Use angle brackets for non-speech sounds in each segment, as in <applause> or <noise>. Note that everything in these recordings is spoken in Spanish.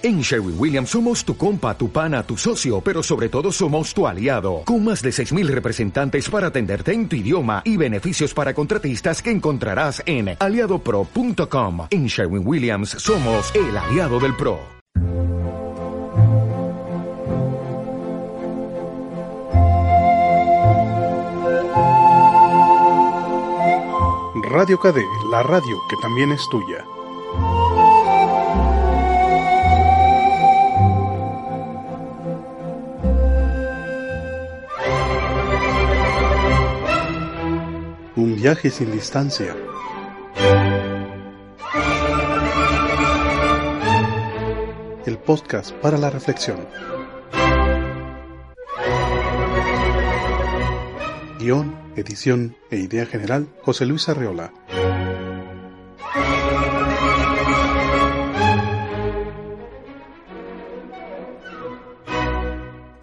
En Sherwin Williams somos tu compa, tu pana, tu socio, pero sobre todo somos tu aliado, con más de 6.000 representantes para atenderte en tu idioma y beneficios para contratistas que encontrarás en aliadopro.com. En Sherwin Williams somos el aliado del PRO. Radio KD, la radio que también es tuya. Un viaje sin distancia. El podcast para la reflexión. Guión, edición e idea general, José Luis Arreola.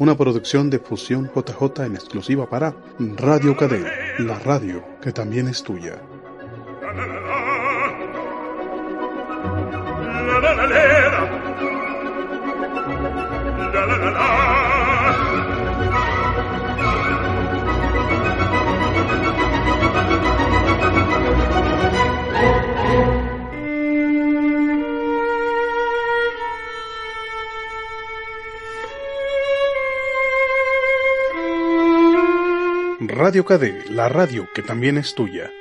Una producción de Fusión JJ en exclusiva para Radio Cadena, la radio que también es tuya. Radio la radio que también es tuya.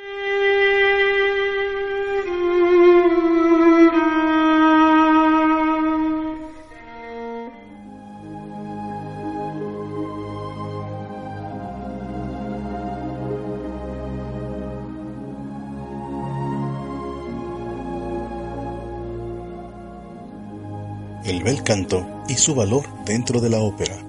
El bel canto y su valor dentro de la ópera.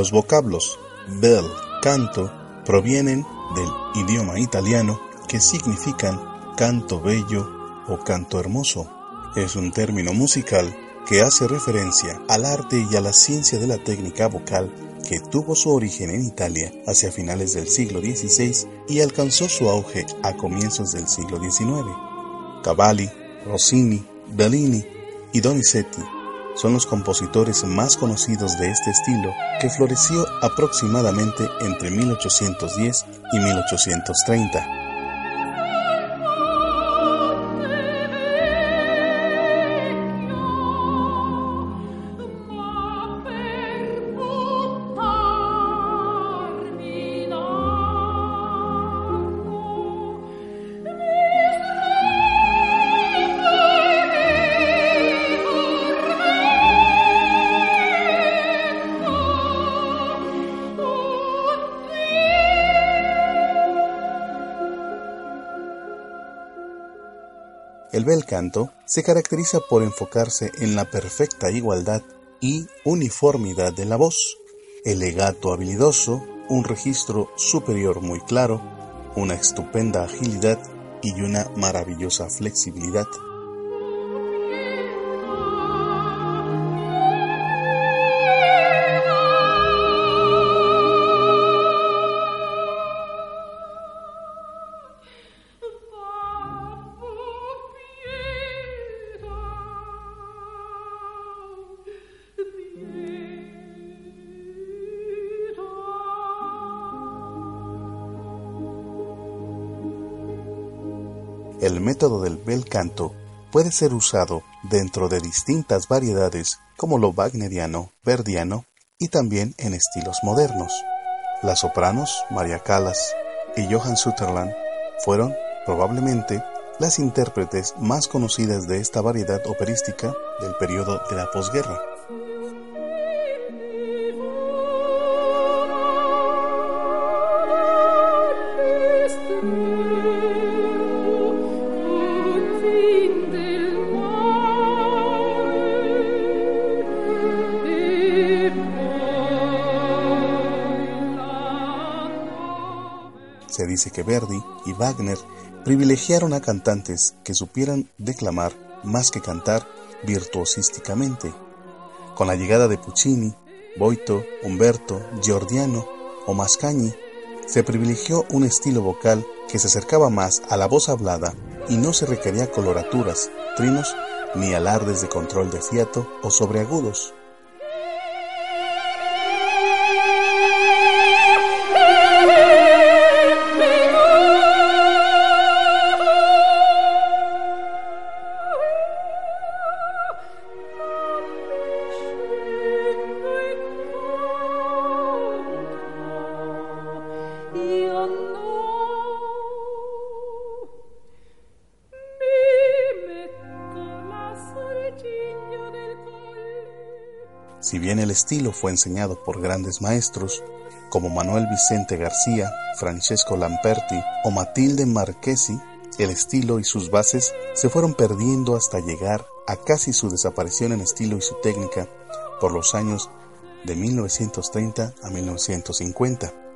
Los vocablos bel, canto, provienen del idioma italiano que significan canto bello o canto hermoso. Es un término musical que hace referencia al arte y a la ciencia de la técnica vocal que tuvo su origen en Italia hacia finales del siglo XVI y alcanzó su auge a comienzos del siglo XIX. Cavalli, Rossini, Bellini y Donizetti son los compositores más conocidos de este estilo que floreció aproximadamente entre 1810 y 1830. Canto se caracteriza por enfocarse en la perfecta igualdad y uniformidad de la voz, el legato habilidoso, un registro superior muy claro, una estupenda agilidad y una maravillosa flexibilidad. Bel canto puede ser usado dentro de distintas variedades como lo wagneriano, verdiano y también en estilos modernos. Las sopranos María Callas y Johann Sutherland fueron probablemente las intérpretes más conocidas de esta variedad operística del periodo de la posguerra. Dice que Verdi y Wagner privilegiaron a cantantes que supieran declamar más que cantar virtuosísticamente, Con la llegada de Puccini, Boito, Umberto, Giordiano o Mascagni, se privilegió un estilo vocal que se acercaba más a la voz hablada y no se requería coloraturas, trinos ni alardes de control de fiato o sobreagudos. Si bien el estilo fue enseñado por grandes maestros como Manuel Vicente García, Francesco Lamperti o Matilde Marchesi, el estilo y sus bases se fueron perdiendo hasta llegar a casi su desaparición en estilo y su técnica por los años de 1930 a 1950.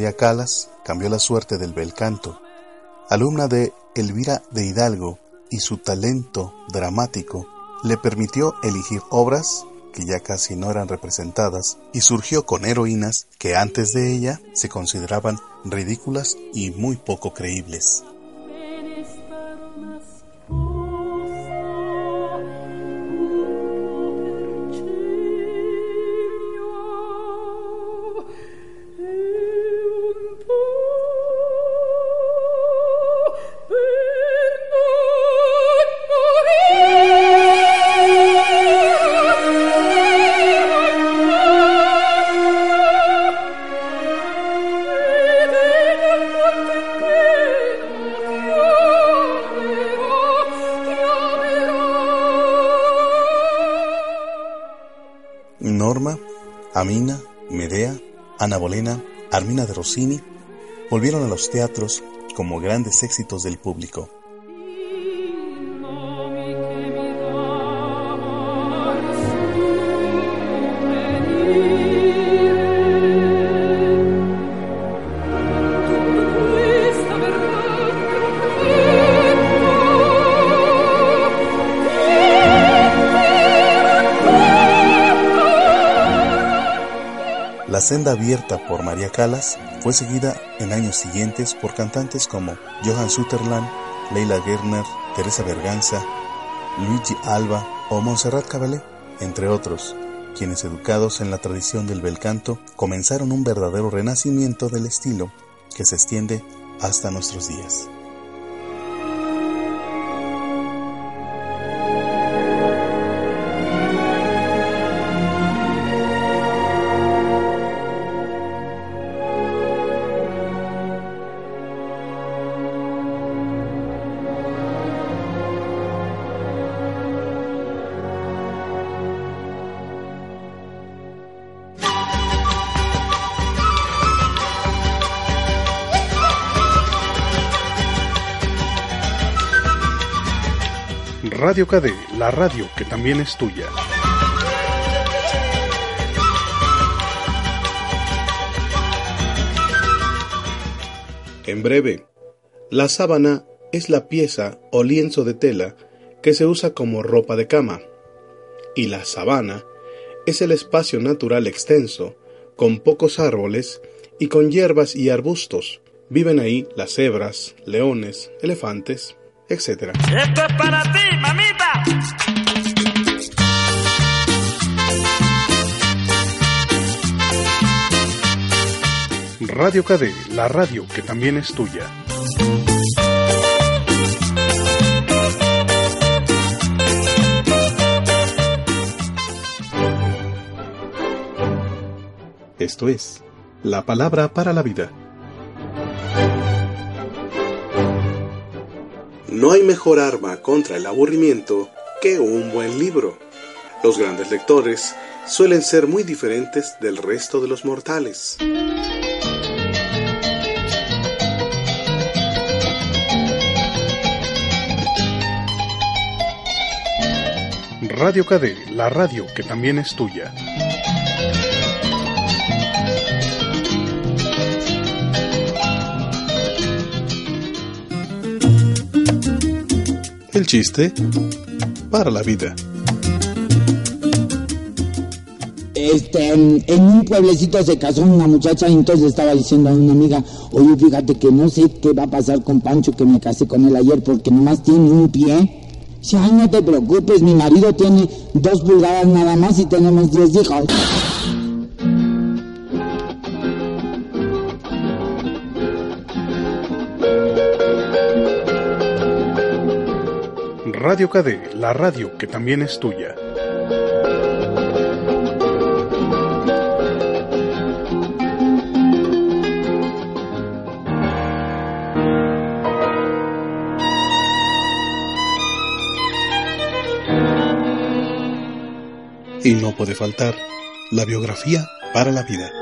María Calas cambió la suerte del bel canto. Alumna de Elvira de Hidalgo y su talento dramático le permitió elegir obras que ya casi no eran representadas y surgió con heroínas que antes de ella se consideraban ridículas y muy poco creíbles. Norma, Amina, Medea, Ana Bolena, Armina de Rossini volvieron a los teatros como grandes éxitos del público. La senda abierta por María Calas fue seguida en años siguientes por cantantes como Johan Sutherland, Leila Gerner, Teresa Berganza, Luigi Alba o Montserrat Caballé, entre otros, quienes educados en la tradición del bel canto comenzaron un verdadero renacimiento del estilo que se extiende hasta nuestros días. La radio que también es tuya. En breve, la sábana es la pieza o lienzo de tela que se usa como ropa de cama, y la sabana es el espacio natural extenso, con pocos árboles y con hierbas y arbustos. Viven ahí las cebras, leones, elefantes, etc. Esto es para ti, mamita. Radio KD, la radio que también es tuya. Esto es la palabra para la vida. No hay mejor arma contra el aburrimiento que un buen libro. Los grandes lectores suelen ser muy diferentes del resto de los mortales. Radio KD, la radio que también es tuya. El chiste para la vida. Este, en un pueblecito se casó una muchacha y entonces estaba diciendo a una amiga, oye, fíjate que no sé qué va a pasar con Pancho que me casé con él ayer porque nomás tiene un pie. Si, ay, no te preocupes, mi marido tiene dos pulgadas nada más y tenemos diez hijos. Radio KD, la radio que también es tuya. Y no puede faltar la biografía para la vida.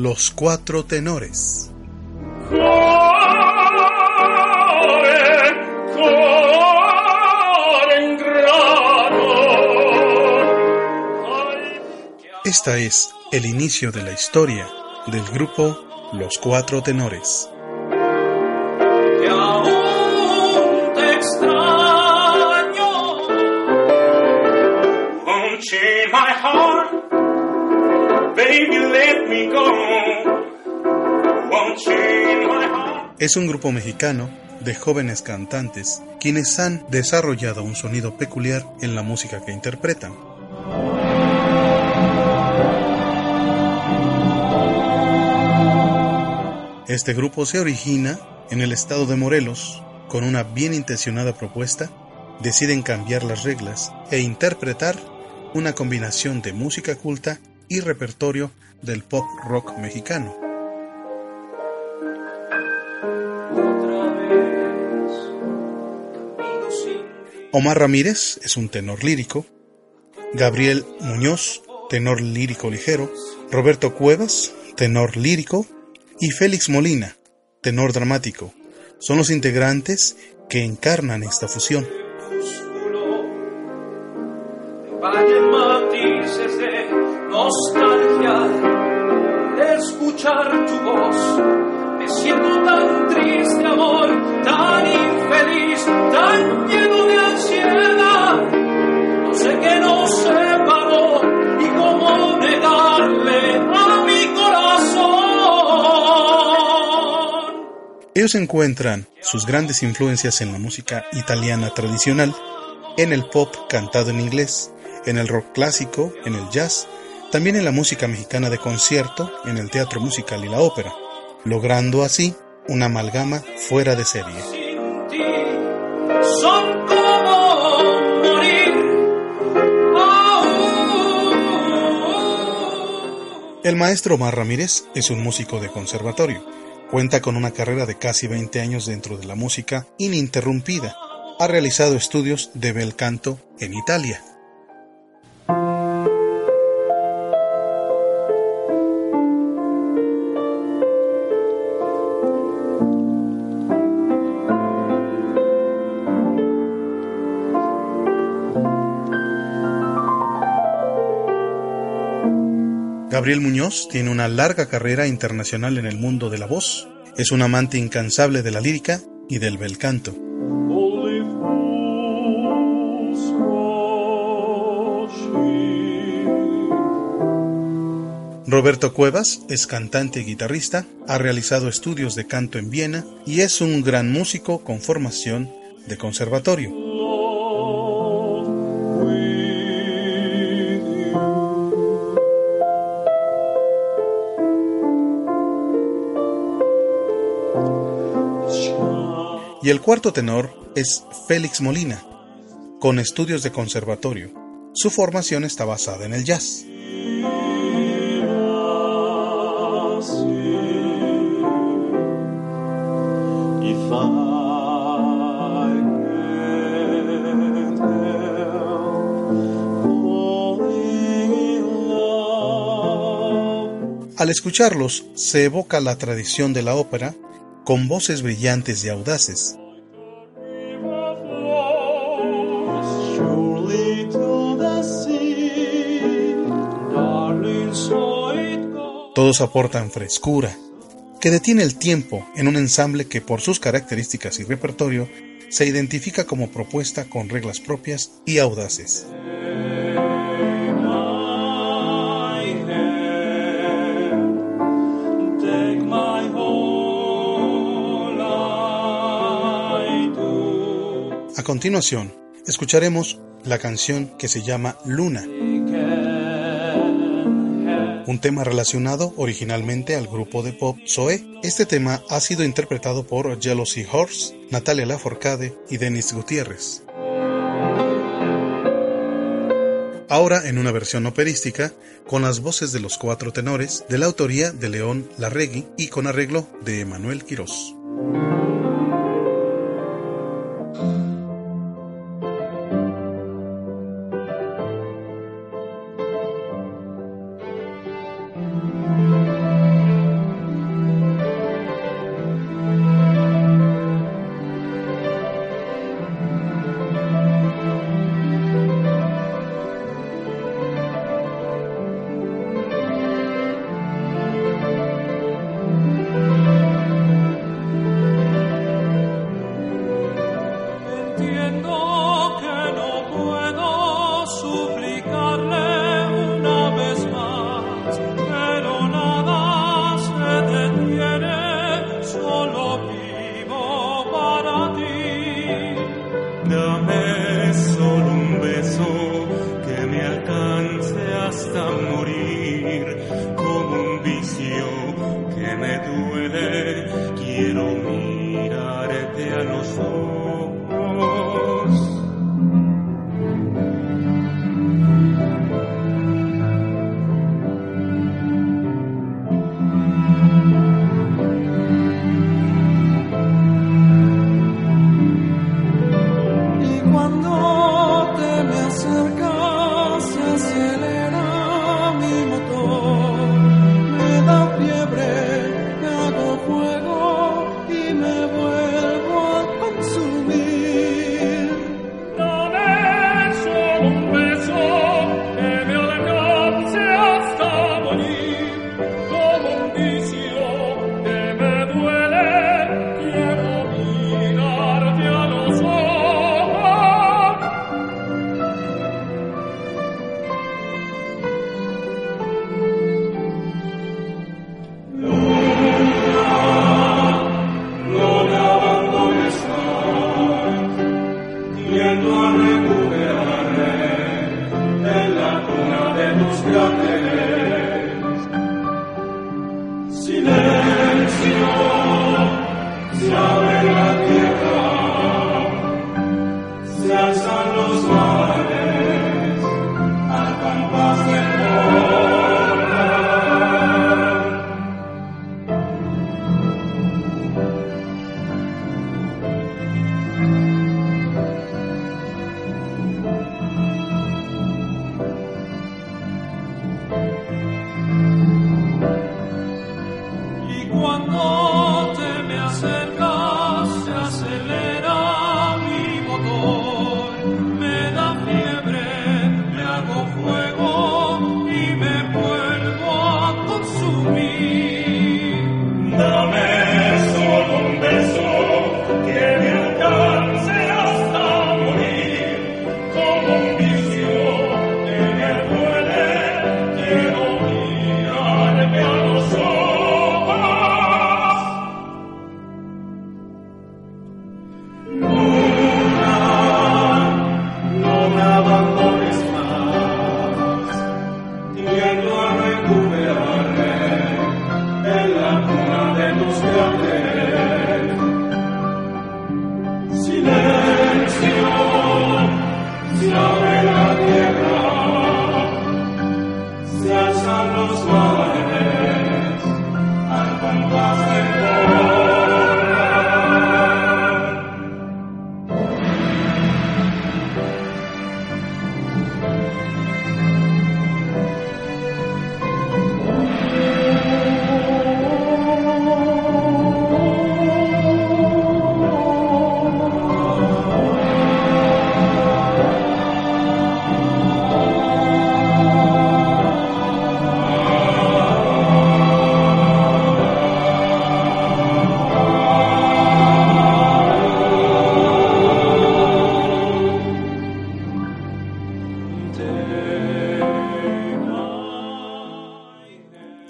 Los cuatro tenores. Esta es el inicio de la historia del grupo Los Cuatro Tenores. Es un grupo mexicano de jóvenes cantantes quienes han desarrollado un sonido peculiar en la música que interpretan. Este grupo se origina en el estado de Morelos. Con una bien intencionada propuesta, deciden cambiar las reglas e interpretar una combinación de música culta y repertorio del pop rock mexicano. Omar Ramírez es un tenor lírico, Gabriel Muñoz, tenor lírico ligero, Roberto Cuevas, tenor lírico, y Félix Molina, tenor dramático. Son los integrantes que encarnan esta fusión. escuchar tu voz. Me siento tan triste, amor, tan infeliz, tan lleno de. Qué nos separó y cómo negarle a mi corazón. Ellos encuentran sus grandes influencias en la música italiana tradicional, en el pop cantado en inglés, en el rock clásico, en el jazz también en la música mexicana de concierto, en el teatro musical y la ópera, logrando así una amalgama fuera de serie. El maestro Omar Ramírez es un músico de conservatorio. Cuenta con una carrera de casi 20 años dentro de la música ininterrumpida. Ha realizado estudios de bel canto en Italia, Gabriel Muñoz tiene una larga carrera internacional en el mundo de la voz. Es un amante incansable de la lírica y del bel canto. Roberto Cuevas es cantante y guitarrista, ha realizado estudios de canto en Viena y es un gran músico con formación de conservatorio. Y el cuarto tenor es Félix Molina, con estudios de conservatorio. Su formación está basada en el jazz. Al escucharlos, se evoca la tradición de la ópera con voces brillantes y audaces. Todos aportan frescura, que detiene el tiempo en un ensamble que por sus características y repertorio se identifica como propuesta con reglas propias y audaces. Continuación, escucharemos la canción que se llama Luna, un tema relacionado originalmente al grupo de pop Zoe. Este tema ha sido interpretado por Jealousy Horse, Natalia Laforcade y Denis Gutiérrez. Ahora en una versión operística, con las voces de los cuatro tenores, de la autoría de León Larregui y con arreglo de Emanuel Quirós.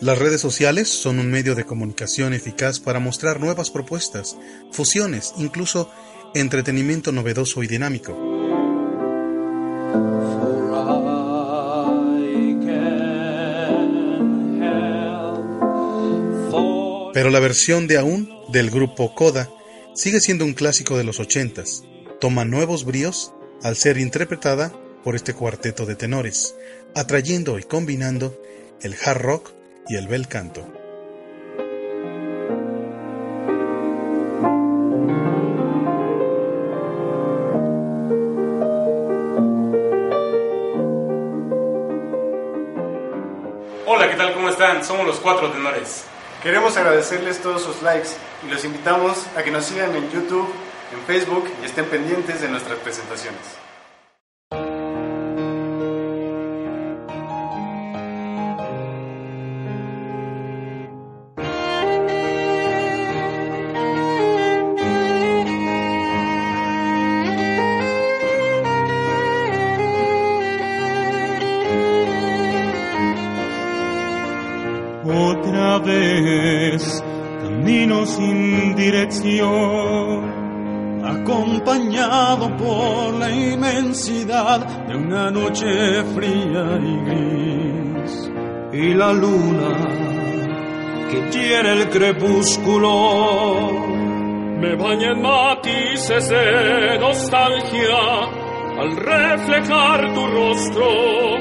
Las redes sociales son un medio de comunicación eficaz para mostrar nuevas propuestas, fusiones, incluso entretenimiento novedoso y dinámico. Pero la versión de aún del grupo Coda sigue siendo un clásico de los ochentas. Toma nuevos bríos al ser interpretada por este cuarteto de tenores, atrayendo y combinando el hard rock y el bel canto. Hola, ¿qué tal? ¿Cómo están? Somos los cuatro tenores. Queremos agradecerles todos sus likes y los invitamos a que nos sigan en YouTube, en Facebook y estén pendientes de nuestras presentaciones. Noche fría y gris, y la luna que tiene el crepúsculo me baña en matices de nostalgia al reflejar tu rostro.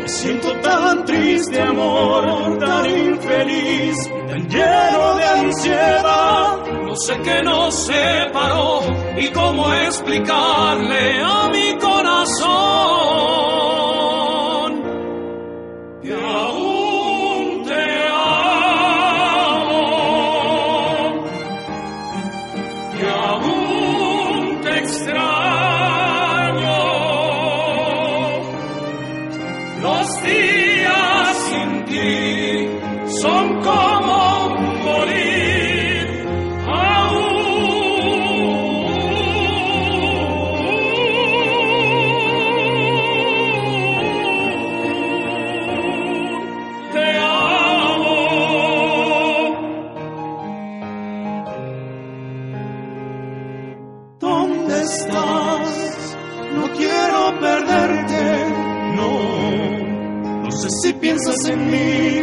Siento tan triste, amor, tan infeliz, tan lleno de ansiedad. No sé qué nos separó y cómo explicarle a mi corazón.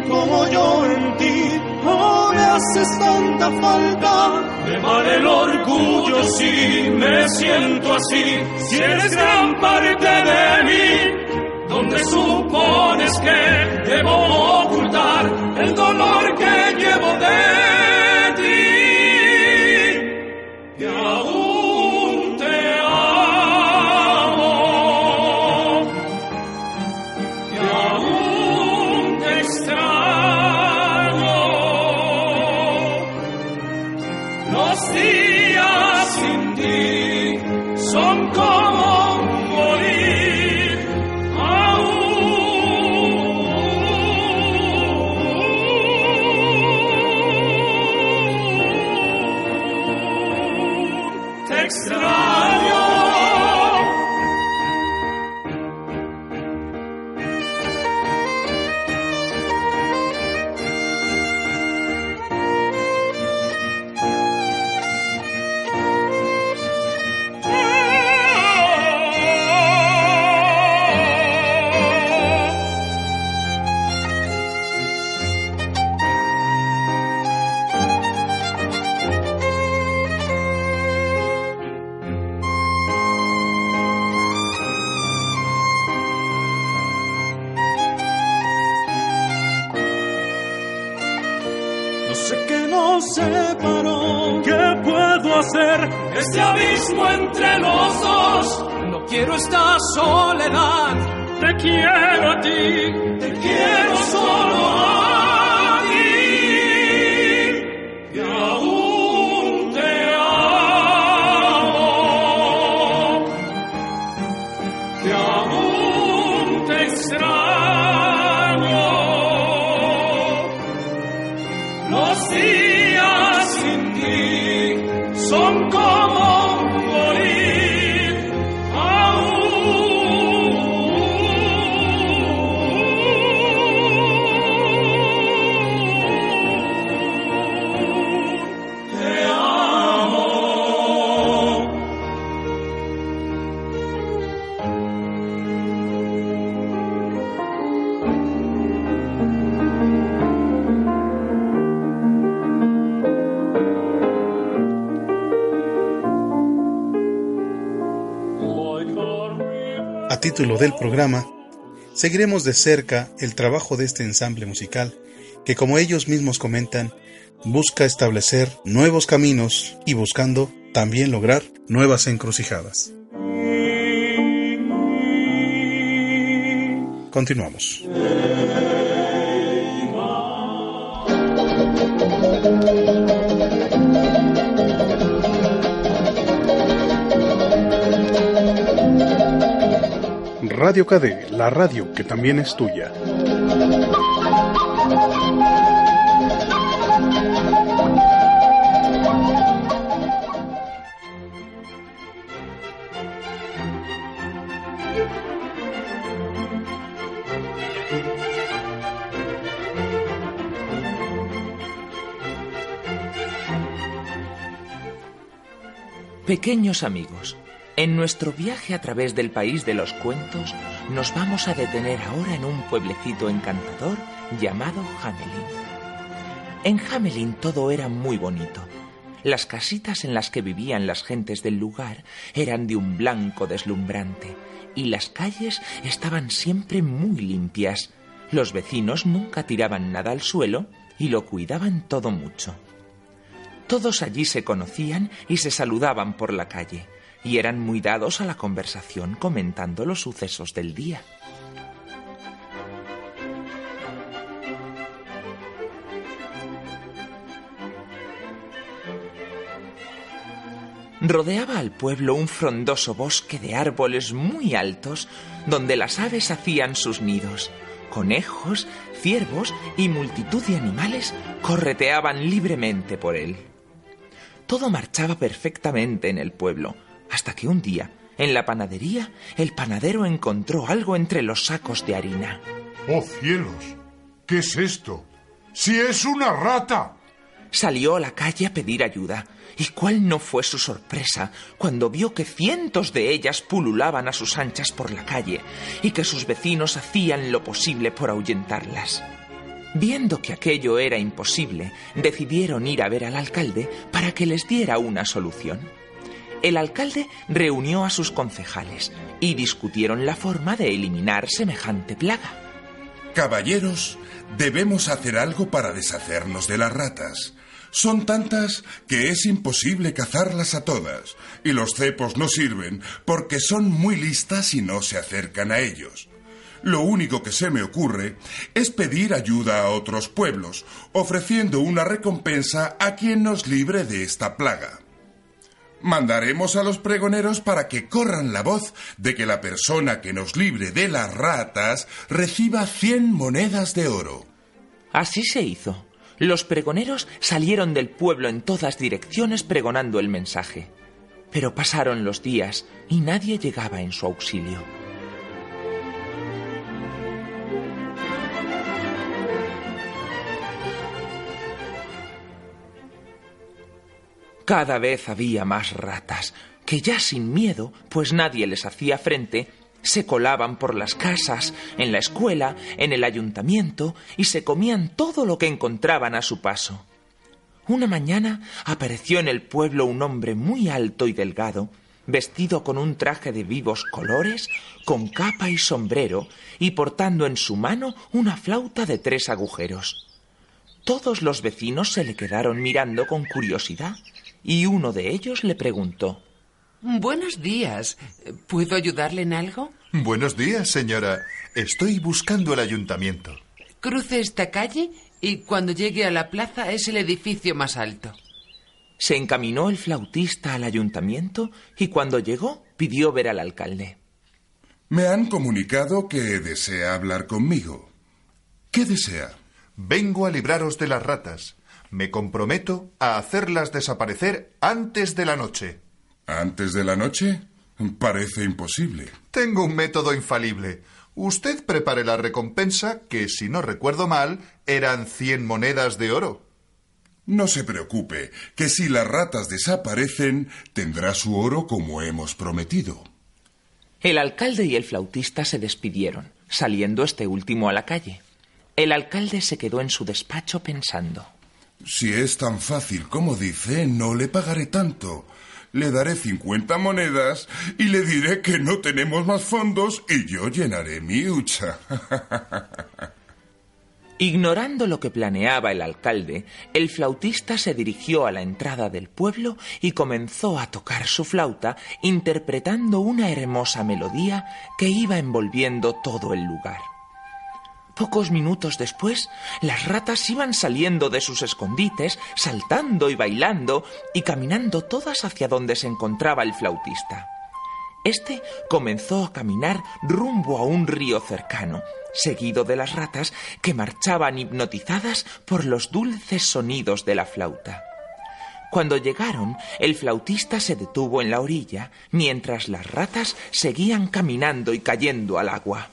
Como yo en ti. No me haces tanta falta. Me vale el orgullo si me siento así. Si eres gran parte de mí. ¿Dónde supones que debo ocultar el dolor que llevo de aún. A título del programa, seguiremos de cerca el trabajo de este ensamble musical que, como ellos mismos comentan, busca establecer nuevos caminos y buscando también lograr nuevas encrucijadas. Continuamos. Radio KD, la radio que también es tuya. Pequeños amigos, en nuestro viaje a través del país de los cuentos, nos vamos a detener ahora en un pueblecito encantador llamado Hamelin. En Hamelin todo era muy bonito. Las casitas en las que vivían las gentes del lugar eran de un blanco deslumbrante y las calles estaban siempre muy limpias. Los vecinos nunca tiraban nada al suelo y lo cuidaban todo mucho. Todos allí se conocían y se saludaban por la calle y eran muy dados a la conversación comentando los sucesos del día. Rodeaba al pueblo un frondoso bosque de árboles muy altos donde las aves hacían sus nidos. Conejos, ciervos y multitud de animales correteaban libremente por él. Todo marchaba perfectamente en el pueblo, hasta que un día, en la panadería, el panadero encontró algo entre los sacos de harina. ¡Oh cielos! ¿Qué es esto? ¡Si es una rata! Salió a la calle a pedir ayuda. ¿Y cuál no fue su sorpresa cuando vio que cientos de ellas pululaban a sus anchas por la calle y que sus vecinos hacían lo posible por ahuyentarlas? Viendo que aquello era imposible, decidieron ir a ver al alcalde para que les diera una solución el alcalde reunió a sus concejales y discutieron la forma de eliminar semejante plaga. Caballeros, debemos hacer algo para deshacernos de las ratas. Son tantas que es imposible cazarlas a todas, y los cepos no sirven porque son muy listas y no se acercan a ellos. Lo único que se me ocurre es pedir ayuda a otros pueblos, ofreciendo una recompensa a quien nos libre de esta plaga. Mandaremos a los pregoneros para que corran la voz de que la persona que nos libre de las ratas reciba cien monedas de oro. Así se hizo. Los pregoneros salieron del pueblo en todas direcciones pregonando el mensaje. Pero pasaron los días y nadie llegaba en su auxilio. Cada vez había más ratas, que ya sin miedo, pues nadie les hacía frente, se colaban por las casas, en la escuela, en el ayuntamiento, y se comían todo lo que encontraban a su paso. Una mañana apareció en el pueblo un hombre muy alto y delgado, vestido con un traje de vivos colores, con capa y sombrero, y portando en su mano una flauta de tres agujeros. Todos los vecinos se le quedaron mirando con curiosidad, y uno de ellos le preguntó Buenos días. ¿Puedo ayudarle en algo? Buenos días, señora. Estoy buscando el ayuntamiento. Cruce esta calle y cuando llegue a la plaza es el edificio más alto. Se encaminó el flautista al ayuntamiento y cuando llegó pidió ver al alcalde. Me han comunicado que desea hablar conmigo. ¿Qué desea? Vengo a libraros de las ratas. Me comprometo a hacerlas desaparecer antes de la noche. ¿Antes de la noche? Parece imposible. Tengo un método infalible. Usted prepare la recompensa, que si no recuerdo mal, eran cien monedas de oro. No se preocupe, que si las ratas desaparecen, tendrá su oro como hemos prometido. El alcalde y el flautista se despidieron, saliendo este último a la calle. El alcalde se quedó en su despacho pensando. Si es tan fácil como dice, no le pagaré tanto. Le daré 50 monedas y le diré que no tenemos más fondos y yo llenaré mi hucha. <laughs> Ignorando lo que planeaba el alcalde, el flautista se dirigió a la entrada del pueblo y comenzó a tocar su flauta, interpretando una hermosa melodía que iba envolviendo todo el lugar. Pocos minutos después, las ratas iban saliendo de sus escondites, saltando y bailando, y caminando todas hacia donde se encontraba el flautista. Este comenzó a caminar rumbo a un río cercano, seguido de las ratas que marchaban hipnotizadas por los dulces sonidos de la flauta. Cuando llegaron, el flautista se detuvo en la orilla, mientras las ratas seguían caminando y cayendo al agua.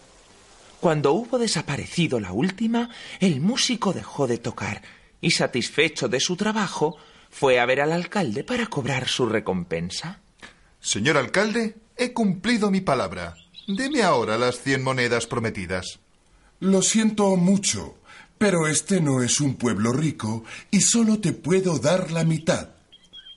Cuando hubo desaparecido la última, el músico dejó de tocar y, satisfecho de su trabajo, fue a ver al alcalde para cobrar su recompensa. Señor alcalde, he cumplido mi palabra. Deme ahora las cien monedas prometidas. Lo siento mucho, pero este no es un pueblo rico y solo te puedo dar la mitad.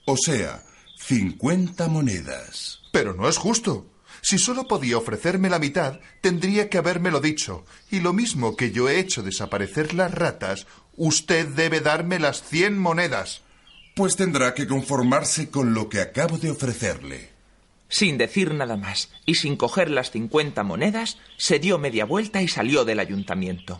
O sea, cincuenta monedas. Pero no es justo. Si solo podía ofrecerme la mitad, tendría que habérmelo dicho. Y lo mismo que yo he hecho desaparecer las ratas, usted debe darme las cien monedas. Pues tendrá que conformarse con lo que acabo de ofrecerle. Sin decir nada más y sin coger las cincuenta monedas, se dio media vuelta y salió del ayuntamiento.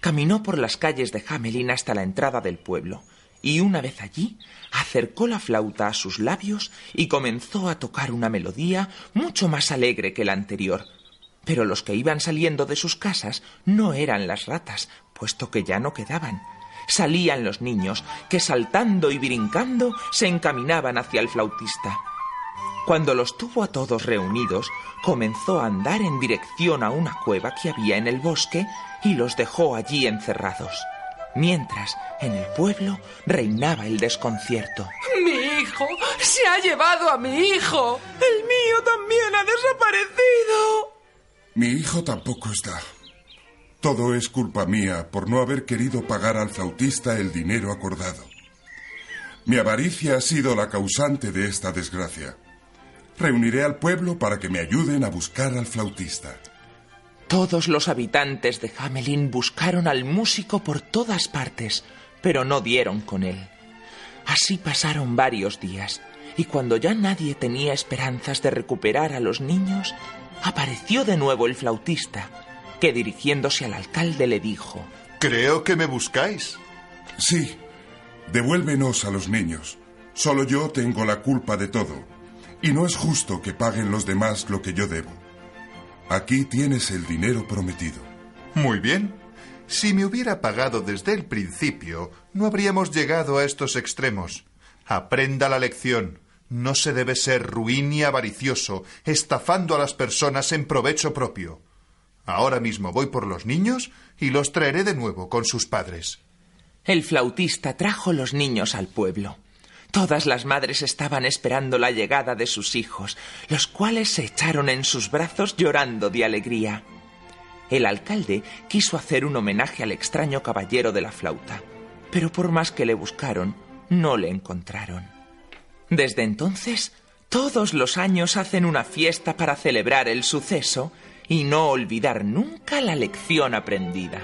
Caminó por las calles de Hamelin hasta la entrada del pueblo, y una vez allí acercó la flauta a sus labios y comenzó a tocar una melodía mucho más alegre que la anterior. Pero los que iban saliendo de sus casas no eran las ratas, puesto que ya no quedaban. Salían los niños, que saltando y brincando se encaminaban hacia el flautista. Cuando los tuvo a todos reunidos, comenzó a andar en dirección a una cueva que había en el bosque y los dejó allí encerrados. Mientras, en el pueblo reinaba el desconcierto. ¡Mi hijo! ¡Se ha llevado a mi hijo! ¡El mío también ha desaparecido! Mi hijo tampoco está. Todo es culpa mía por no haber querido pagar al flautista el dinero acordado. Mi avaricia ha sido la causante de esta desgracia. Reuniré al pueblo para que me ayuden a buscar al flautista. Todos los habitantes de Hamelin buscaron al músico por todas partes, pero no dieron con él. Así pasaron varios días, y cuando ya nadie tenía esperanzas de recuperar a los niños, apareció de nuevo el flautista, que dirigiéndose al alcalde le dijo Creo que me buscáis. Sí, devuélvenos a los niños. Solo yo tengo la culpa de todo y no es justo que paguen los demás lo que yo debo. Aquí tienes el dinero prometido. Muy bien. Si me hubiera pagado desde el principio, no habríamos llegado a estos extremos. Aprenda la lección. No se debe ser ruin y avaricioso, estafando a las personas en provecho propio. Ahora mismo voy por los niños y los traeré de nuevo con sus padres. El flautista trajo los niños al pueblo. Todas las madres estaban esperando la llegada de sus hijos, los cuales se echaron en sus brazos llorando de alegría. El alcalde quiso hacer un homenaje al extraño caballero de la flauta, pero por más que le buscaron, no le encontraron. Desde entonces, todos los años hacen una fiesta para celebrar el suceso y no olvidar nunca la lección aprendida.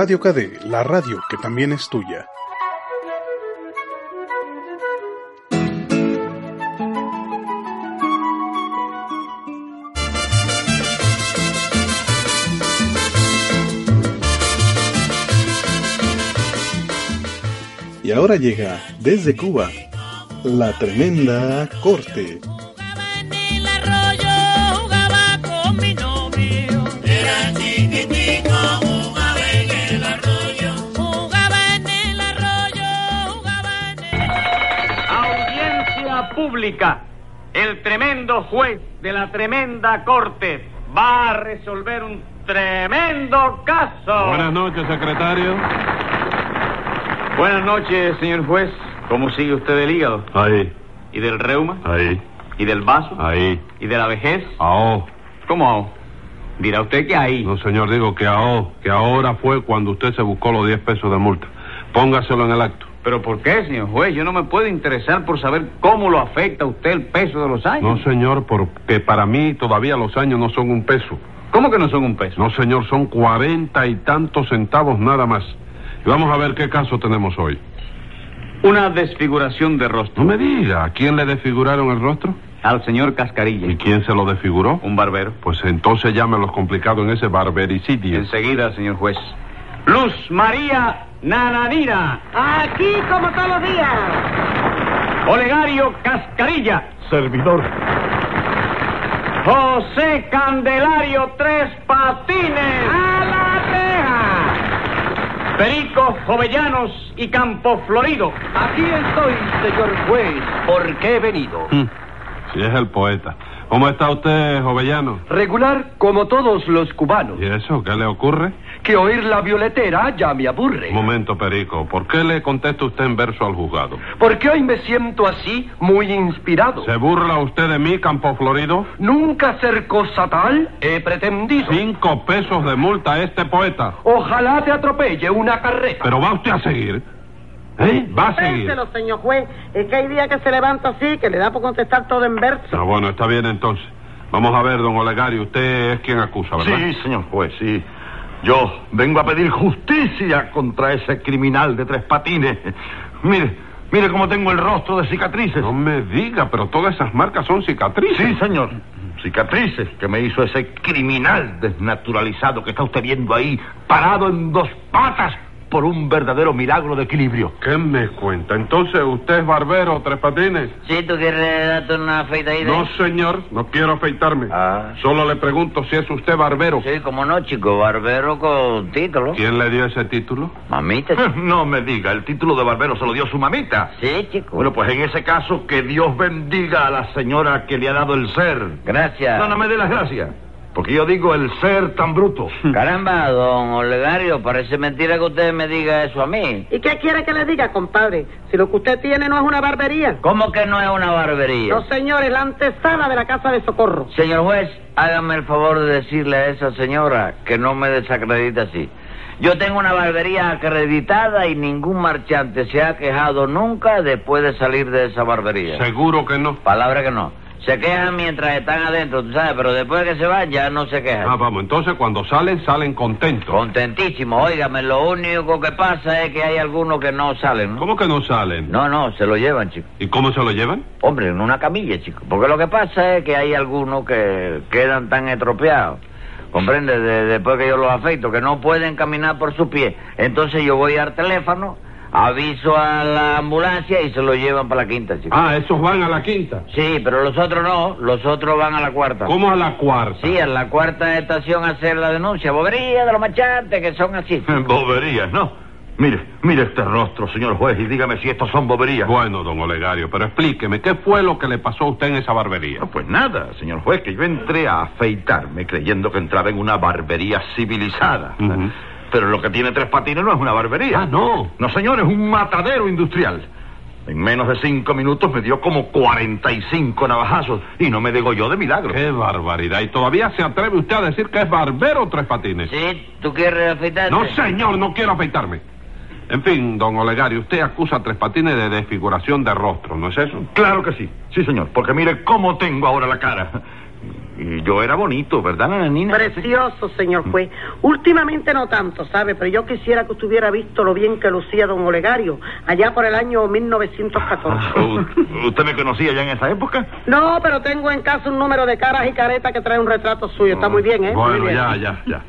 Radio KD, la radio que también es tuya. Y ahora llega desde Cuba la tremenda corte. El tremendo juez de la tremenda corte va a resolver un tremendo caso. Buenas noches, secretario. Buenas noches, señor juez. ¿Cómo sigue usted del hígado? Ahí, ¿Y del reuma? ahí, ¿Y del vaso? ahí. ¿Y de la vejez? Ahó. ¿Cómo hago? Dirá usted que ahí. No, señor, digo que ahó, que ahora fue cuando usted se buscó los 10 pesos de multa. Póngaselo en el acto. ¿Pero por qué, señor juez? Yo no me puedo interesar por saber cómo lo afecta a usted el peso de los años. No, señor, porque para mí todavía los años no son un peso. ¿Cómo que no son un peso? No, señor, son cuarenta y tantos centavos nada más. Y vamos a ver qué caso tenemos hoy. Una desfiguración de rostro. No me diga, ¿a quién le desfiguraron el rostro? Al señor Cascarilla. ¿Y quién se lo desfiguró? Un barbero. Pues entonces llámelos complicado en ese barbericidio. Enseguida, señor juez. Luz María Nananina. Aquí como todos los días. Olegario Cascarilla. Servidor. José Candelario Tres Patines. ¡A la teja! Perico Jovellanos y Campo Florido. Aquí estoy, señor juez. ¿Por qué he venido? Hmm, Si es el poeta. ¿Cómo está usted, Jovellano? Regular como todos los cubanos. ¿Y eso qué le ocurre? Que oír la violetera ya me aburre. Un momento, Perico. ¿Por qué le contesta usted en verso al juzgado? Porque hoy me siento así, muy inspirado. ¿Se burla usted de mí, Campo Florido? Nunca hacer cosa tal he pretendido. Cinco pesos de multa a este poeta. Ojalá te atropelle una carreta. Pero va usted a seguir. ¿Eh? Va a seguir. Señor juez. Es que hay días que se levanta así, que le da por contestar todo en verso. Ah, bueno, está bien entonces. Vamos a ver, don Olegario, usted es quien acusa, ¿verdad? Sí, señor juez, sí. Yo vengo a pedir justicia contra ese criminal de tres patines. Mire, mire cómo tengo el rostro de cicatrices. No me diga, pero todas esas marcas son cicatrices. Sí, señor. Cicatrices que me hizo ese criminal desnaturalizado que está usted viendo ahí, parado en dos patas por un verdadero milagro de equilibrio. ¿Qué me cuenta? Entonces, ¿usted es barbero, Tres Patines? Sí, ¿tú quieres darte una afeitadita? No, señor, no quiero afeitarme. Ah. Solo le pregunto si es usted barbero. Sí, como no, chico, barbero con título. ¿Quién le dio ese título? Mamita, <laughs> chico. No me diga, el título de barbero se lo dio su mamita. Sí, chico. Bueno, pues en ese caso, que Dios bendiga a la señora que le ha dado el ser. Gracias. No, no me dé las gracias. Porque yo digo el ser tan bruto. <laughs> Caramba, don Olegario, parece mentira que usted me diga eso a mí. ¿Y qué quiere que le diga, compadre? Si lo que usted tiene no es una barbería. ¿Cómo que no es una barbería? No, señores, la antesala de la casa de socorro. Señor juez, hágame el favor de decirle a esa señora que no me desacredite así. Yo tengo una barbería acreditada y ningún marchante se ha quejado nunca después de salir de esa barbería. Seguro que no. Palabra que no. Se quejan mientras están adentro, tú sabes, pero después de que se van ya no se quejan. Ah, vamos, entonces cuando salen, salen contentos. Contentísimo, óigame, lo único que pasa es que hay algunos que no salen, ¿no? ¿Cómo que no salen? No, no, se lo llevan, chico. ¿Y cómo se lo llevan? Hombre, en una camilla, chico. Porque lo que pasa es que hay algunos que quedan tan estropeados. Comprende, De- después que yo los afeito, que no pueden caminar por sus pies. Entonces yo voy al teléfono, aviso a la ambulancia y se lo llevan para la quinta, chico. Ah, esos van a la quinta. Sí, pero los otros no, los otros van a la cuarta. ¿Cómo a la cuarta? Sí, a la cuarta estación a hacer la denuncia. Bobería de los machantes que son así. <laughs> Boberías, ¿no? Mire, mire este rostro, señor juez, y dígame si estos son boberías. Bueno, don Olegario, pero explíqueme, ¿qué fue lo que le pasó a usted en esa barbería? No, pues nada, señor juez, que yo entré a afeitarme creyendo que entraba en una barbería civilizada. Pero lo que tiene tres patines no es una barbería. Ah, no. No, señor, es un matadero industrial. En menos de cinco minutos me dio como 45 navajazos y no me degolló de milagro. ¡Qué barbaridad! ¿Y todavía se atreve usted a decir que es barbero Tres Patines? Sí, ¿tú quieres afeitarte? No, señor, no quiero afeitarme. En fin, don Olegario, usted acusa a Tres Patines de desfiguración de rostro, ¿no es eso? Claro que sí, sí, señor, porque mire cómo tengo ahora la cara. Y yo era bonito, ¿verdad, nananina? Precioso, señor juez. Últimamente no tanto, ¿sabe? Pero yo quisiera que usted hubiera visto lo bien que lucía don Olegario allá por el año 1914. U- ¿Usted me conocía ya en esa época? No, pero tengo en casa un número de caras y caretas que trae un retrato suyo. Está muy bien, ¿eh? Muy Bueno, bien. ya, ya, ya.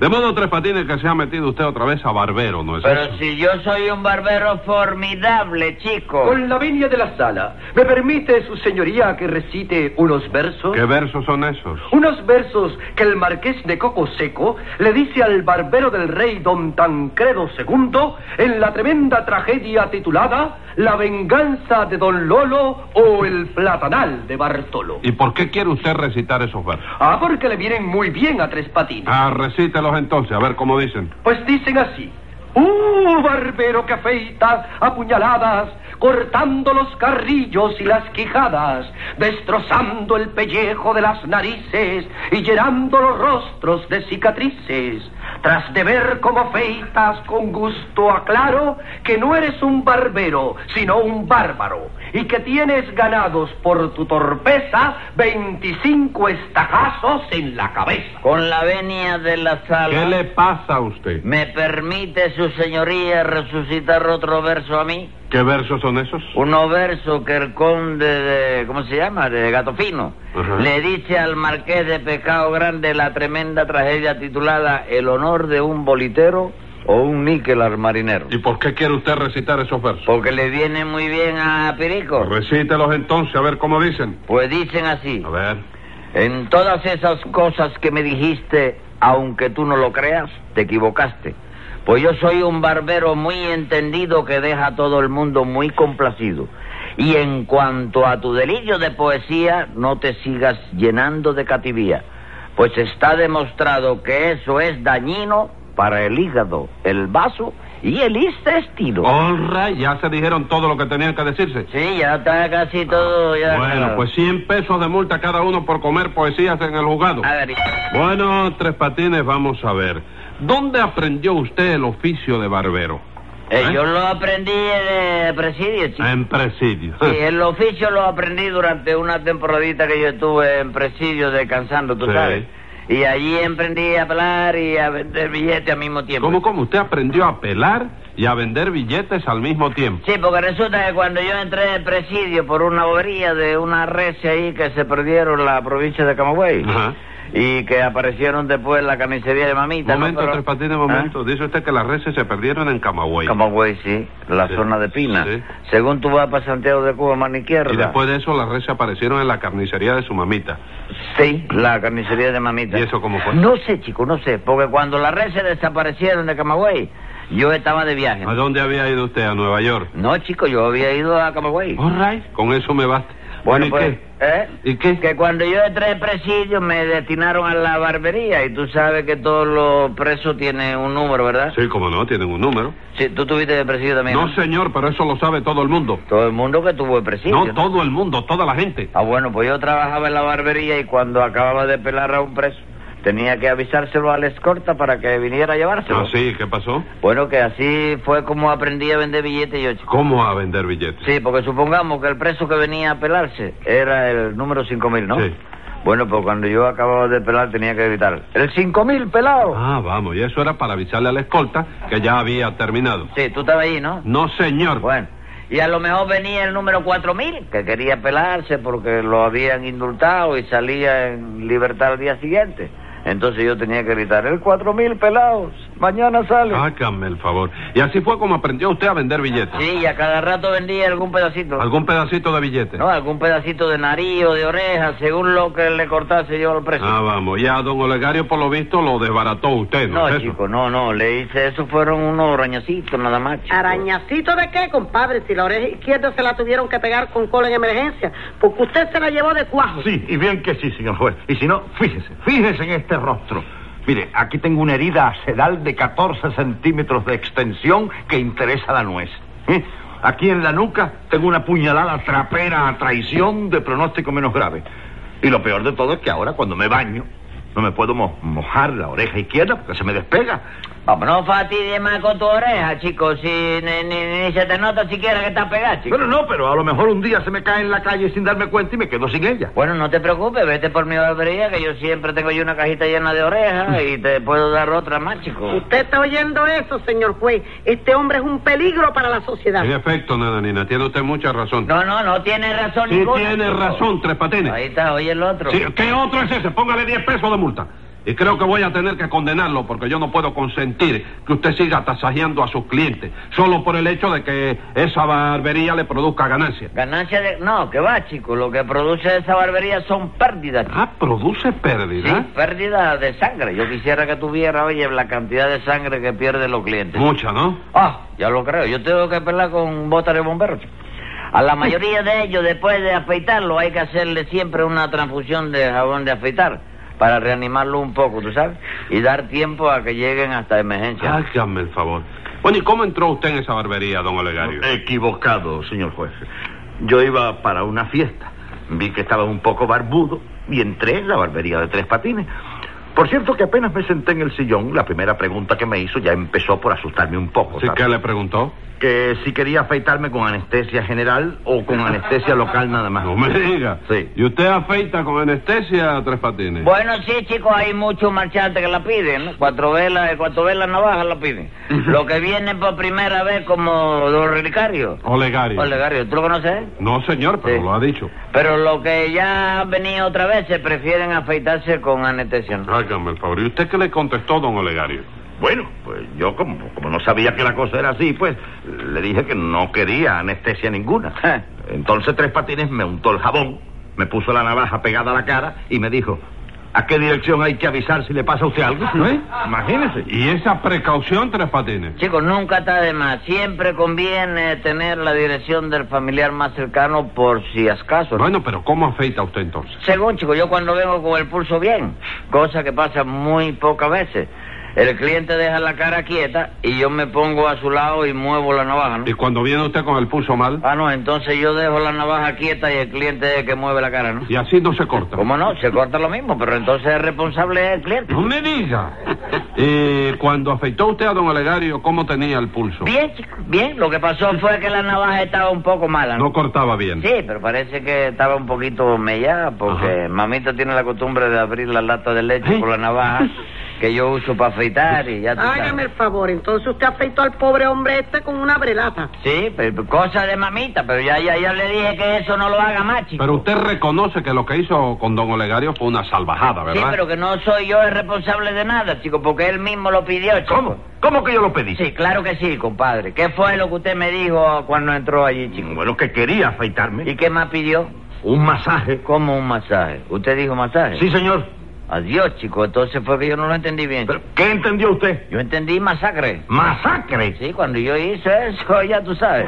De modo, Tres Patines, que se ha metido usted otra vez a barbero, ¿no es Pero eso? si yo soy un barbero formidable, chico. Con la venia de la sala, ¿me permite su señoría que recite unos versos? ¿Qué versos son esos? Unos versos que el marqués de Coco Seco le dice al barbero del rey don Tancredo II en la tremenda tragedia titulada La venganza de don Lolo o el platanal de Bartolo. ¿Y por qué quiere usted recitar esos versos? Ah, porque le vienen muy bien a Tres Patines. Ah, recítelos entonces, a ver cómo dicen. Pues dicen así. ¡Uh, barbero que afeita a puñaladas, cortando los carrillos y las quijadas, destrozando el pellejo de las narices y llenando los rostros de cicatrices! Tras de ver cómo afeitas con gusto aclaro que no eres un barbero, sino un bárbaro, y que tienes ganados por tu torpeza 25 estajazos en la cabeza. Con la venia de la sala. ¿Qué le pasa a usted? ¿Me permite su señoría resucitar otro verso a mí? ¿Qué versos son esos? Uno verso que el conde de... ¿Cómo se llama? De Gato Fino. Ajá. Le dice al marqués de Pecado Grande la tremenda tragedia titulada El honor de un bolitero o un níquel al marinero. ¿Y por qué quiere usted recitar esos versos? Porque le viene muy bien a Pirico. Recítelos entonces, a ver cómo dicen. Pues dicen así. A ver. En todas esas cosas que me dijiste, aunque tú no lo creas, te equivocaste. Pues yo soy un barbero muy entendido que deja a todo el mundo muy complacido. Y en cuanto a tu delirio de poesía, no te sigas llenando de cativía. Pues está demostrado que eso es dañino para el hígado, el vaso y el intestino. Honra, ya se dijeron todo lo que tenían que decirse. Sí, ya está casi todo. Ya Bueno, pues 100 pesos de multa cada uno por comer poesías en el juzgado. A ver, Bueno, Tres Patines, vamos a ver. ¿Dónde aprendió usted el oficio de barbero? eh, ¿Eh? yo lo aprendí de presidio, chico. En presidio. Sí, el oficio lo aprendí durante una temporadita que yo estuve en presidio descansando, tú Sí. sabes. Y allí aprendí a pelar y a vender billetes al mismo tiempo. ¿Cómo, cómo? ¿Usted aprendió a pelar y a vender billetes al mismo tiempo? Sí, porque resulta que cuando yo entré en presidio por una bobería de una res ahí que se perdieron en la provincia de Camagüey Ajá. Y que aparecieron después en la carnicería de mamita. ¿no? Momento, Pero- Tres Patines, momento. Dice usted que las reses se perdieron en Camagüey. Camagüey, sí, la Sí, zona de Pina. sí. Según tú vas para Santiago de Cuba, mano izquierda. Y después de eso las reses aparecieron en la carnicería de su mamita. Sí, la carnicería de mamita. ¿Y eso cómo fue? No sé, chico, no sé, porque cuando las reses desaparecieron de Camagüey, yo estaba de viaje. ¿A dónde había ido usted? ¿A Nueva York? No, chico, yo había ido a Camagüey. All right. Con eso me basta. Bueno, ¿y pues, qué? ¿Eh? ¿Y qué? Que cuando yo entré en presidio me destinaron a la barbería y tú sabes que todos los presos tienen un número, ¿verdad? Sí, como no, tienen un número. Sí, tú tuviste de presidio también. No, señor, pero eso lo sabe todo el mundo. Todo el mundo que tuvo de presidio. No, todo el mundo, toda la gente. Ah, bueno, pues yo trabajaba en la barbería y cuando acababa de pelar a un preso, tenía que avisárselo a la escorta para que viniera a llevárselo. Ah, sí, ¿qué pasó? Bueno, que así fue como aprendí a vender billetes yo, chico. ¿Cómo a vender billetes? Sí, porque supongamos que el preso que venía a pelarse era el número 5000, ¿no? Sí. Bueno, pues cuando yo acababa de pelar tenía que gritar, ¡el 5000 pelado! Ah, vamos, y eso era para avisarle a la escolta que ya había terminado. Sí, tú estabas ahí, ¿no? No, señor. Bueno, y a lo mejor venía el número 4000, que quería pelarse porque lo habían indultado y salía en libertad al día siguiente. Entonces yo tenía que gritar, el 4000 pelados, mañana sale. Hágame el favor. Y así fue como aprendió usted a vender billetes. Sí, y a cada rato vendía algún pedacito. ¿Algún pedacito de billete? No, algún pedacito de nariz o de oreja, según lo que le cortase yo al preso. Ah, vamos. Y a don Olegario, por lo visto, lo desbarató usted, ¿no? no, es eso? chico, no, no, le hice eso, fueron unos arañacitos nada más, chico. ¿Arañacito de qué, compadre? Si la oreja izquierda se la tuvieron que pegar con cola en emergencia, porque usted se la llevó de cuajo. Sí, y bien que sí, señor juez. Y si no, fíjese, fíjese en este rostro. Mire, aquí tengo una herida acedal de 14 centímetros de extensión que interesa la nuez. ¿Eh? Aquí en la nuca tengo una puñalada trapera a traición de pronóstico menos grave. Y lo peor de todo es que ahora cuando me baño no me puedo mo- mojar la oreja izquierda porque se me despega. Vamos, no fastidies más con tu oreja, chico, si ni, ni- ni se te nota siquiera que está pegada, chico. Pero no, pero a lo mejor un día se me cae en la calle sin darme cuenta y me quedo sin ella. Bueno, no te preocupes, vete por mi barbería, que yo siempre tengo yo una cajita llena de orejas y te puedo dar otra más, chico. ¿Usted está oyendo eso, señor juez? Este hombre es un peligro para la sociedad. En efecto, nada, Nina, tiene usted mucha razón. No, no, no tiene razón Sí, ninguna. tiene chico. razón, Tres Patines. Ahí está, oye el otro. Sí, ¿Qué otro es ese? Póngale 10 pesos de multa. Y creo que voy a tener que condenarlo porque yo no puedo consentir que usted siga tasajeando a sus clientes solo por el hecho de que esa barbería le produzca ganancias. Ganancia de... No, que va, chico. Lo que produce esa barbería son pérdidas. chico. Ah, produce pérdida. Sí, pérdida de sangre. Yo quisiera que tuviera, oye, la cantidad de sangre que pierden los clientes. Mucha, ¿no? Ah, ya lo creo. Yo tengo que pelar con botas de bombero. chico. A la mayoría de ellos, después de afeitarlo, hay que hacerle siempre una transfusión de jabón de afeitar para reanimarlo un poco, ¿tú sabes? Y dar tiempo a que lleguen hasta emergencia. Hágame el favor. Bueno, ¿y cómo entró usted en esa barbería, don Olegario? Equivocado, señor juez. Yo iba para una fiesta. Vi que estaba un poco barbudo y entré en la barbería de Tres Patines. Por cierto que apenas me senté en el sillón, la primera pregunta que me hizo ya empezó por asustarme un poco. ¿Sí qué le preguntó? Que si quería afeitarme con anestesia general o con anestesia local nada más. No me diga. Sí. ¿Y usted afeita con anestesia tres patines? Bueno, sí, chicos, hay muchos marchantes que la piden, ¿no? Cuatro velas, cuatro velas navajas la piden. <laughs> Lo que viene por primera vez como don Relicario. Olegario. Olegario, ¿tú lo conoces? No, señor, pero Sí. lo ha dicho. Pero lo que ya han venido otra vez se prefieren afeitarse con anestesia. ¿no? Hágame el favor. ¿Y usted qué le contestó, don Olegario? Bueno, pues yo como, como no sabía que la cosa era así, pues le dije que no quería anestesia ninguna. <laughs> Entonces Tres Patines me untó el jabón, me puso la navaja pegada a la cara y me dijo, ¿a qué dirección hay que avisar si le pasa a usted algo? ¿Eh? Imagínese. ¿Y esa precaución, tres patines? Chicos, nunca está de más. Siempre conviene tener la dirección del familiar más cercano por si acaso. ¿no? Bueno, pero ¿cómo afeita usted entonces? Según, chicos, yo cuando vengo con el pulso bien, cosa que pasa muy pocas veces. El cliente deja la cara quieta y yo me pongo a su lado y muevo la navaja, ¿no? ¿Y cuando viene usted con el pulso mal? Ah, no, entonces yo dejo la navaja quieta y el cliente es el que mueve la cara, ¿no? Y así no se corta. ¿Cómo no? Se corta lo mismo, pero entonces el responsable es el cliente. No me diga. Eh, cuando afeitó usted a don Olegario, ¿cómo tenía el pulso? Bien, chicos, bien. Lo que pasó fue que la navaja estaba un poco mala, ¿no? No cortaba bien. Sí, pero parece que estaba un poquito mellada porque mamita tiene la costumbre de abrir la lata de leche ¿Eh? con la navaja <laughs> que yo uso para afeitar y ya tú Hágame sabes. el favor, entonces usted afeitó al pobre hombre este con una brelata. Sí, pero cosa de mamita, pero ya, ya, ya le dije que eso no lo haga más, chico. Pero usted reconoce que lo que hizo con don Olegario fue una salvajada, Sí, ¿verdad? pero que no soy yo el responsable de nada, chico, porque él mismo lo pidió, chico. ¿Cómo? ¿Cómo que yo lo pedí? Sí, claro que sí, compadre. ¿Qué fue lo que usted me dijo cuando entró allí, chico? Bueno, que quería afeitarme. ¿Y qué más pidió? Un masaje. ¿Cómo un masaje? ¿Usted dijo masaje? Sí, señor. Adiós, chico. Entonces fue que yo no lo entendí bien. ¿Pero qué entendió usted? Yo entendí masacre. ¿Masacre? Sí, cuando yo hice eso, ya tú sabes.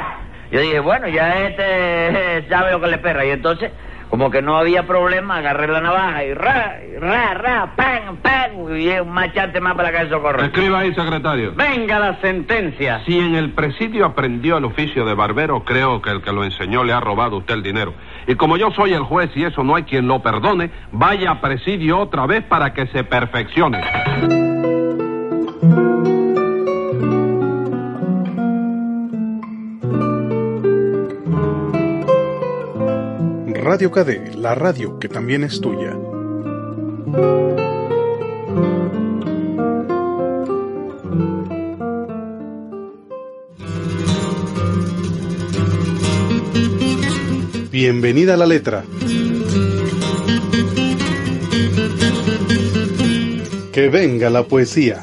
Yo dije, bueno, ya este sabe lo que le espera. Y entonces, como que no había problema, agarré la navaja y ra, ra, ra, pan, pan. Y un machante más para que socorro. Escriba ahí, secretario. Venga la sentencia. Si en el presidio aprendió el oficio de barbero, creo que el que lo enseñó le ha robado usted el dinero. Y como yo soy el juez y eso no hay quien lo perdone, vaya a presidio otra vez para que se perfeccione. Radio KD, la radio que también es tuya. Bienvenida a la letra. Que venga la poesía.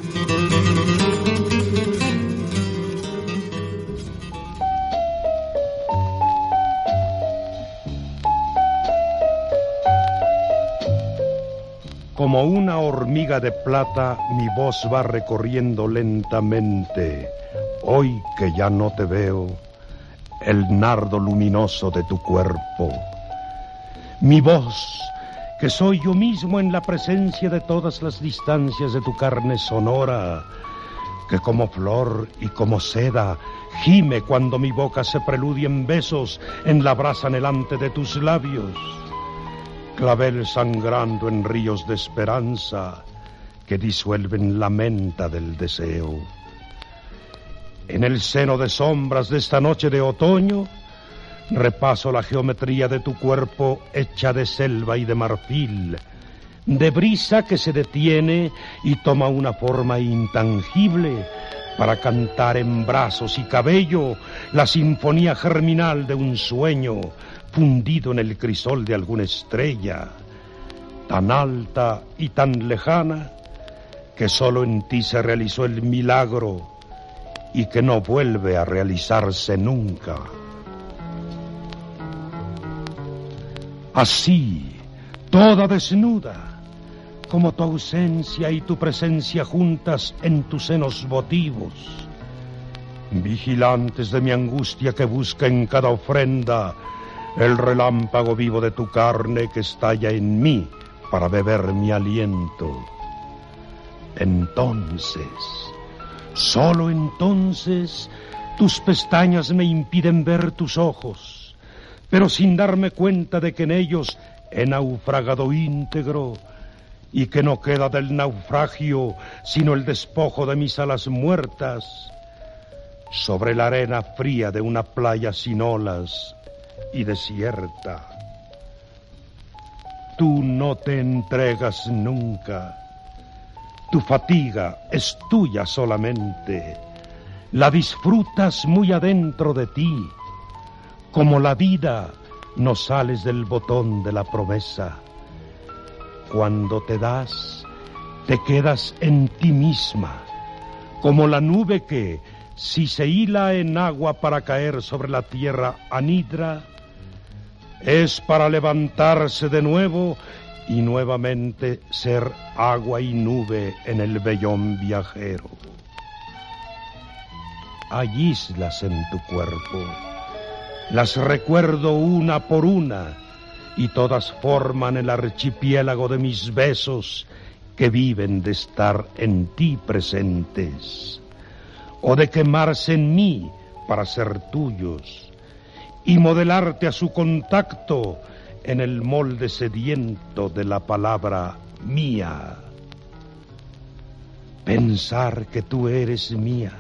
Hormiga de plata, mi voz va recorriendo lentamente. Hoy que ya no te veo, el nardo luminoso de tu cuerpo. Mi voz, que soy yo mismo en la presencia de todas las distancias de tu carne sonora, que como flor y como seda gime cuando mi boca se preludia en besos en la brasa anhelante de tus labios clavel sangrando en ríos de esperanza que disuelven la menta del deseo. En el seno de sombras de esta noche de otoño, repaso la geometría de tu cuerpo hecha de selva y de marfil, de brisa que se detiene y toma una forma intangible para cantar en brazos y cabello la sinfonía germinal de un sueño fundido en el crisol de alguna estrella, tan alta y tan lejana que solo en ti se realizó el milagro y que no vuelve a realizarse nunca. Así, toda desnuda, como tu ausencia y tu presencia juntas en tus senos votivos, vigilantes de mi angustia que busca en cada ofrenda el relámpago vivo de tu carne que estalla en mí para beber mi aliento. Entonces, solo entonces, tus pestañas me impiden ver tus ojos, pero sin darme cuenta de que en ellos he naufragado íntegro y que no queda del naufragio sino el despojo de mis alas muertas sobre la arena fría de una playa sin olas y desierta. Tú no te entregas nunca. Tu fatiga es tuya solamente. La disfrutas muy adentro de ti. Como la vida, no sales del botón de la promesa. Cuando te das, te quedas en ti misma, como la nube que, si se hila en agua para caer sobre la tierra anidra, es para levantarse de nuevo y nuevamente ser agua y nube en el vellón viajero. Hay islas en tu cuerpo, las recuerdo una por una y todas forman el archipiélago de mis besos que viven de estar en ti presentes o de quemarse en mí para ser tuyos y modelarte a su contacto en el molde sediento de la palabra mía. Pensar que tú eres mía.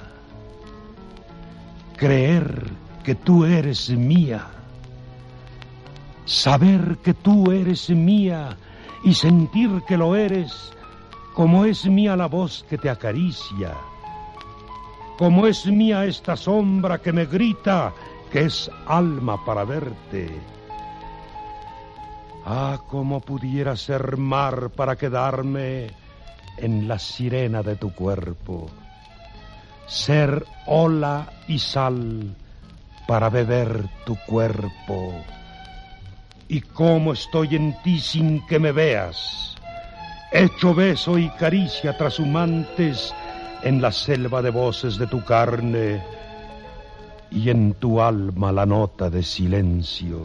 Creer que tú eres mía. Saber que tú eres mía y sentir que lo eres como es mía la voz que te acaricia como es mía esta sombra que me grita que es alma para verte. Ah, cómo pudiera ser mar para quedarme en la sirena de tu cuerpo, ser ola y sal para beber tu cuerpo. Y cómo estoy en ti sin que me veas, hecho beso y caricia trashumantes en la selva de voces de tu carne y en tu alma la nota de silencio.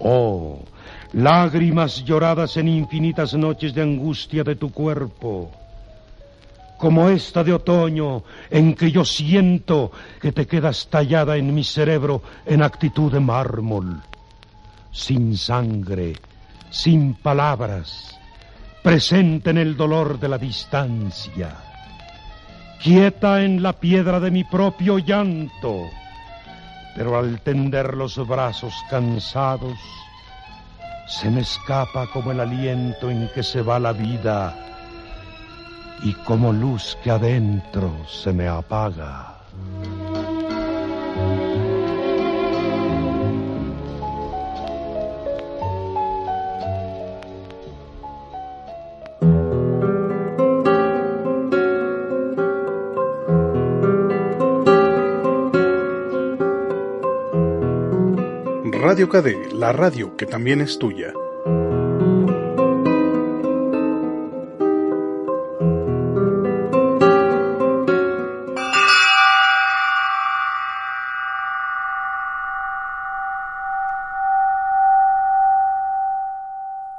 Oh, lágrimas lloradas en infinitas noches de angustia de tu cuerpo, como esta de otoño en que yo siento que te quedas tallada en mi cerebro en actitud de mármol, sin sangre, sin palabras, presente en el dolor de la distancia, quieta en la piedra de mi propio llanto, pero al tender los brazos cansados, se me escapa como el aliento en que se va la vida y como luz que adentro se me apaga. Radio KD, la radio que también es tuya.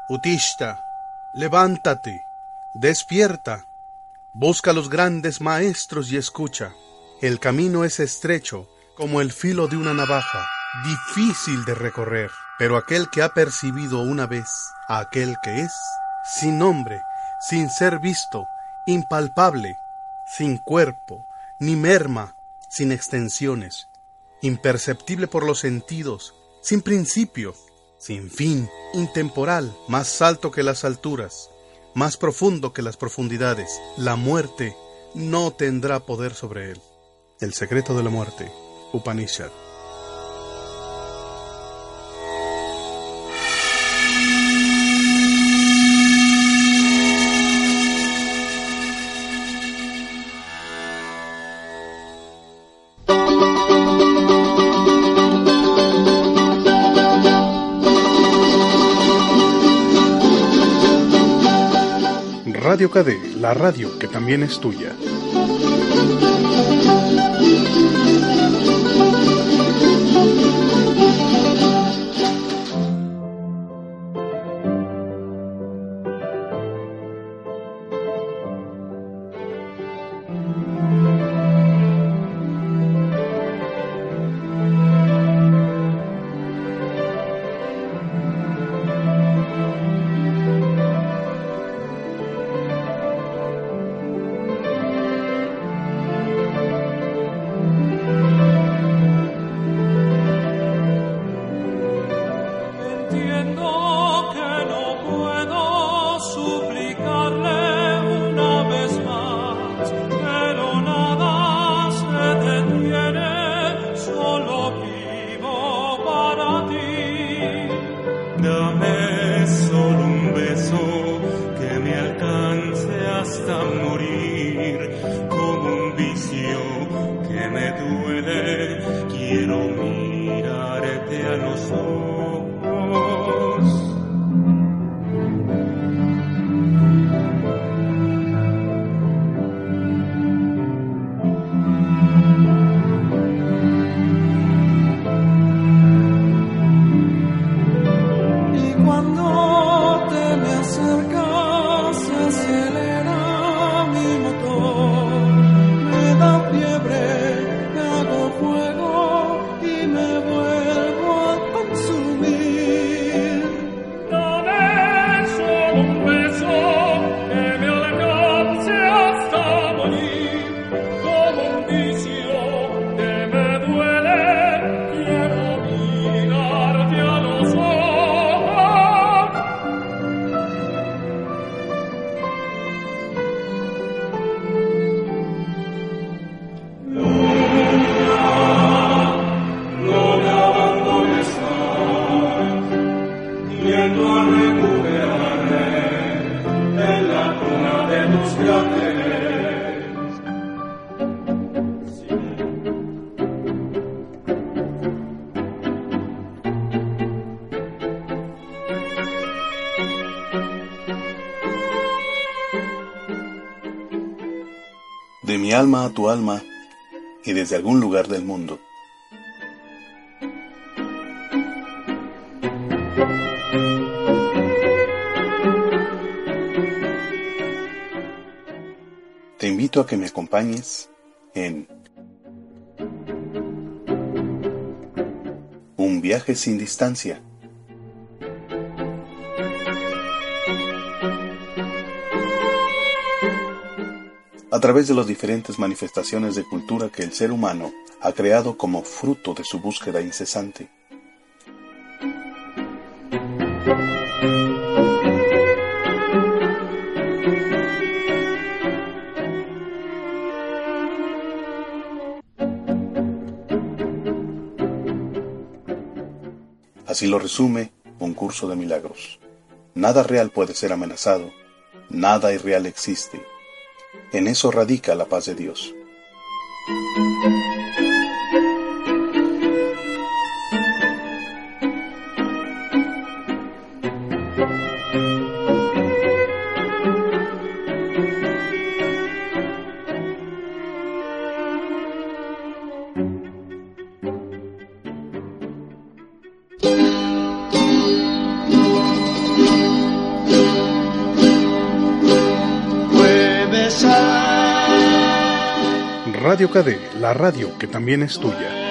Utista, levántate, despierta, busca a los grandes maestros y escucha. El camino es estrecho como el filo de una navaja difícil de recorrer, pero aquel que ha percibido una vez a aquel que es, sin nombre, sin ser visto, impalpable, sin cuerpo, ni merma, sin extensiones, imperceptible por los sentidos, sin principio, sin fin, intemporal, más alto que las alturas, más profundo que las profundidades, la muerte no tendrá poder sobre él. El secreto de la muerte, Upanishad. KD, la radio que también es tuya. Mi alma a tu alma y desde algún lugar del mundo. Te invito a que me acompañes en Un viaje sin distancia. A través de las diferentes manifestaciones de cultura que el ser humano ha creado como fruto de su búsqueda incesante. Así lo resume un curso de milagros. Nada real puede ser amenazado, nada irreal existe. En eso radica la paz de Dios. KD, la radio que también es tuya.